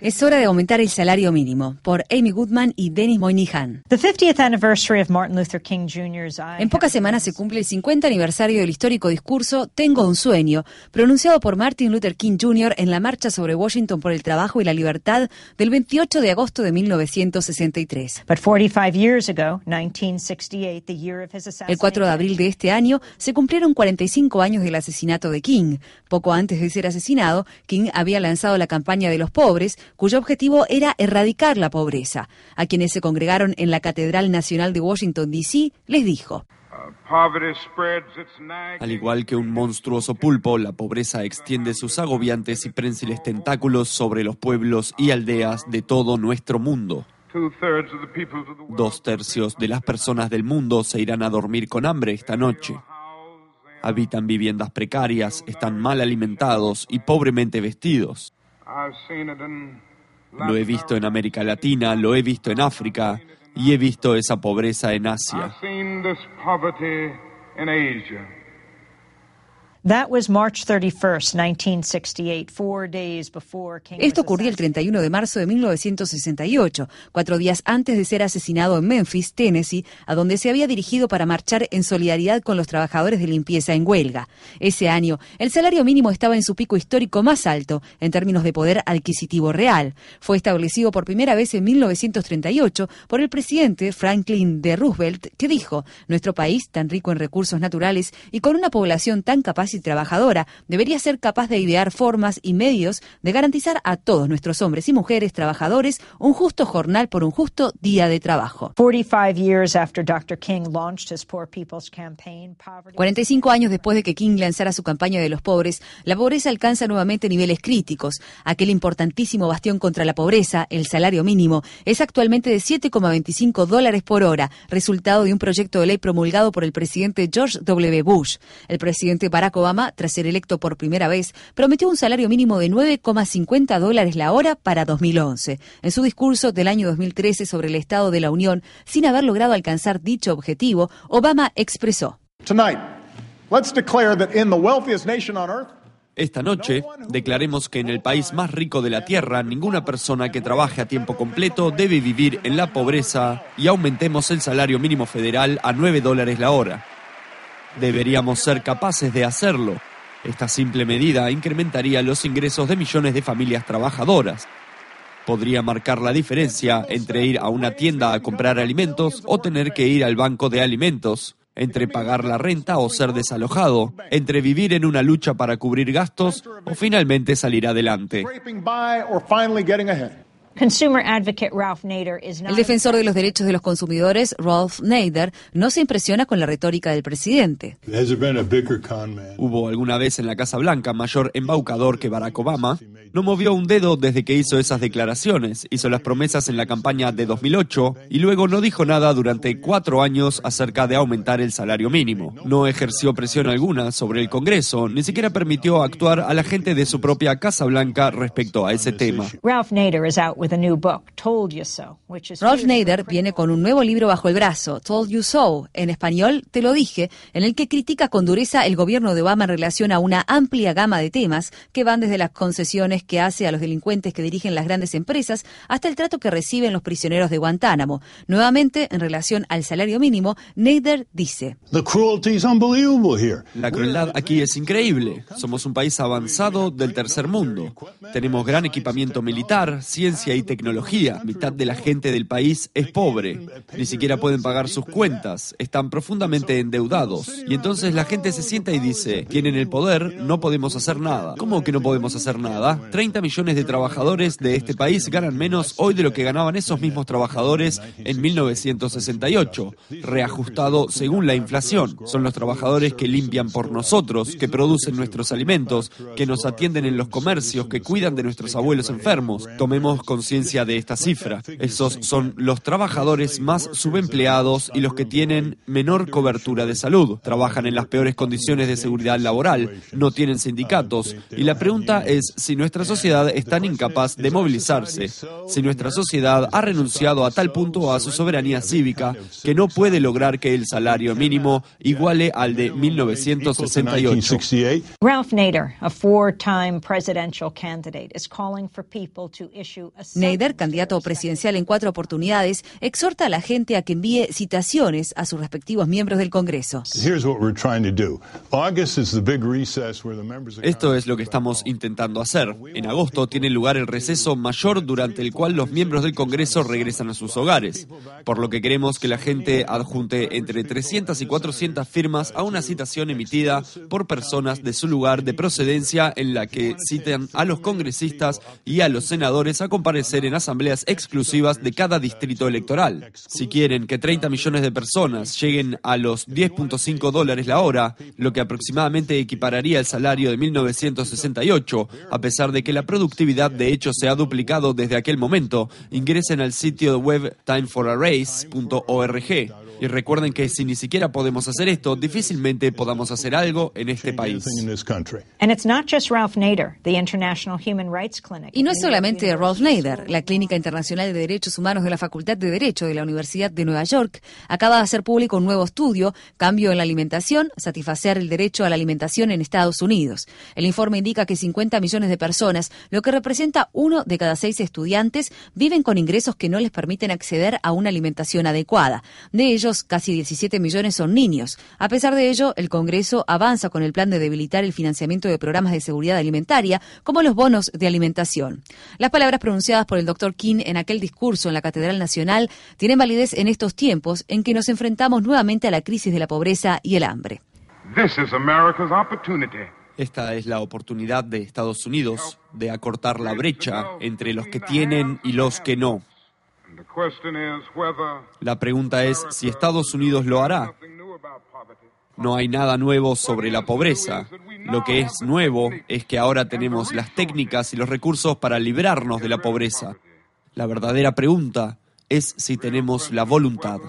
Es hora de aumentar el salario mínimo, por Amy Goodman y Dennis Moynihan. En pocas semanas se cumple el 50 aniversario del histórico discurso Tengo un sueño, pronunciado por Martin Luther King Jr. en la marcha sobre Washington por el trabajo y la libertad del 28 de agosto de 1963. El 4 de abril de este año se cumplieron 45 años del asesinato de King. Poco antes de ser asesinado, King había lanzado la campaña de los pobres, cuyo objetivo era erradicar la pobreza. A quienes se congregaron en la Catedral Nacional de Washington, D.C., les dijo. Al igual que un monstruoso pulpo, la pobreza extiende sus agobiantes y prensiles tentáculos sobre los pueblos y aldeas de todo nuestro mundo. Dos tercios de las personas del mundo se irán a dormir con hambre esta noche. Habitan viviendas precarias, están mal alimentados y pobremente vestidos. Lo he visto en América Latina, lo he visto en África y he visto esa pobreza en Asia. Esto ocurrió el 31 de marzo de 1968, cuatro días antes de ser asesinado en Memphis, Tennessee, a donde se había dirigido para marchar en solidaridad con los trabajadores de limpieza en huelga. Ese año, el salario mínimo estaba en su pico histórico más alto en términos de poder adquisitivo real. Fue establecido por primera vez en 1938 por el presidente Franklin D. Roosevelt, que dijo, nuestro país, tan rico en recursos naturales y con una población tan capaz y trabajadora, debería ser capaz de idear formas y medios de garantizar a todos nuestros hombres y mujeres trabajadores un justo jornal por un justo día de trabajo. 45 años después de que King lanzara su campaña de los pobres, la pobreza alcanza nuevamente niveles críticos. Aquel importantísimo bastión contra la pobreza, el salario mínimo, es actualmente de 7,25 dólares por hora, resultado de un proyecto de ley promulgado por el presidente George W. Bush. El presidente Barack Obama Obama, tras ser electo por primera vez, prometió un salario mínimo de 9,50 dólares la hora para 2011. En su discurso del año 2013 sobre el Estado de la Unión, sin haber logrado alcanzar dicho objetivo, Obama expresó. Esta noche declaremos que en el país más rico de la Tierra ninguna persona que trabaje a tiempo completo debe vivir en la pobreza y aumentemos el salario mínimo federal a 9 dólares la hora. Deberíamos ser capaces de hacerlo. Esta simple medida incrementaría los ingresos de millones de familias trabajadoras. Podría marcar la diferencia entre ir a una tienda a comprar alimentos o tener que ir al banco de alimentos, entre pagar la renta o ser desalojado, entre vivir en una lucha para cubrir gastos o finalmente salir adelante. El defensor de los derechos de los consumidores, Ralph Nader, no se impresiona con la retórica del presidente. ¿Hubo alguna vez en la Casa Blanca mayor embaucador que Barack Obama? No movió un dedo desde que hizo esas declaraciones, hizo las promesas en la campaña de 2008 y luego no dijo nada durante cuatro años acerca de aumentar el salario mínimo. No ejerció presión alguna sobre el Congreso, ni siquiera permitió actuar a la gente de su propia Casa Blanca respecto a ese tema. Ralph Nader viene con un nuevo libro bajo el brazo, Told You So, en español, Te lo dije, en el que critica con dureza el gobierno de Obama en relación a una amplia gama de temas que van desde las concesiones que hace a los delincuentes que dirigen las grandes empresas hasta el trato que reciben los prisioneros de Guantánamo. Nuevamente, en relación al salario mínimo, Nader dice: La crueldad aquí es increíble. Somos un país avanzado del tercer mundo. Tenemos gran equipamiento militar, ciencia y tecnología. Mitad de la gente del país es pobre. Ni siquiera pueden pagar sus cuentas. Están profundamente endeudados. Y entonces la gente se sienta y dice: Tienen el poder, no podemos hacer nada. ¿Cómo que no podemos hacer nada? 30 millones de trabajadores de este país ganan menos hoy de lo que ganaban esos mismos trabajadores en 1968, reajustado según la inflación. Son los trabajadores que limpian por nosotros, que producen nuestros alimentos, que nos atienden en los comercios, que cuidan de nuestros abuelos enfermos. Tomemos con conciencia de esta cifra. Esos son los trabajadores más subempleados y los que tienen menor cobertura de salud. Trabajan en las peores condiciones de seguridad laboral, no tienen sindicatos. Y la pregunta es si nuestra sociedad es tan incapaz de movilizarse, si nuestra sociedad ha renunciado a tal punto a su soberanía cívica que no puede lograr que el salario mínimo iguale al de 1968. Ralph Nader, a four-time presidential candidate, is calling for people to issue a Nader, candidato presidencial en cuatro oportunidades, exhorta a la gente a que envíe citaciones a sus respectivos miembros del Congreso. Esto es lo que estamos intentando hacer. En agosto tiene lugar el receso mayor durante el cual los miembros del Congreso regresan a sus hogares, por lo que queremos que la gente adjunte entre 300 y 400 firmas a una citación emitida por personas de su lugar de procedencia en la que citen a los congresistas y a los senadores a comparecer en asambleas exclusivas de cada distrito electoral. Si quieren que 30 millones de personas lleguen a los 10.5 dólares la hora, lo que aproximadamente equipararía el salario de 1968, a pesar de que la productividad de hecho se ha duplicado desde aquel momento, ingresen al sitio web timeforarace.org y recuerden que si ni siquiera podemos hacer esto, difícilmente podamos hacer algo en este país. Y no es solamente Ralph Nader. La Clínica Internacional de Derechos Humanos de la Facultad de Derecho de la Universidad de Nueva York acaba de hacer público un nuevo estudio, Cambio en la alimentación, satisfacer el derecho a la alimentación en Estados Unidos. El informe indica que 50 millones de personas, lo que representa uno de cada seis estudiantes, viven con ingresos que no les permiten acceder a una alimentación adecuada. De ellos, casi 17 millones son niños. A pesar de ello, el Congreso avanza con el plan de debilitar el financiamiento de programas de seguridad alimentaria, como los bonos de alimentación. Las palabras pronunciadas por el doctor King en aquel discurso en la Catedral Nacional tienen validez en estos tiempos en que nos enfrentamos nuevamente a la crisis de la pobreza y el hambre. Esta es la oportunidad de Estados Unidos de acortar la brecha entre los que tienen y los que no. La pregunta es si Estados Unidos lo hará. No hay nada nuevo sobre la pobreza. Lo que es nuevo es que ahora tenemos las técnicas y los recursos para librarnos de la pobreza. La verdadera pregunta es si tenemos la voluntad.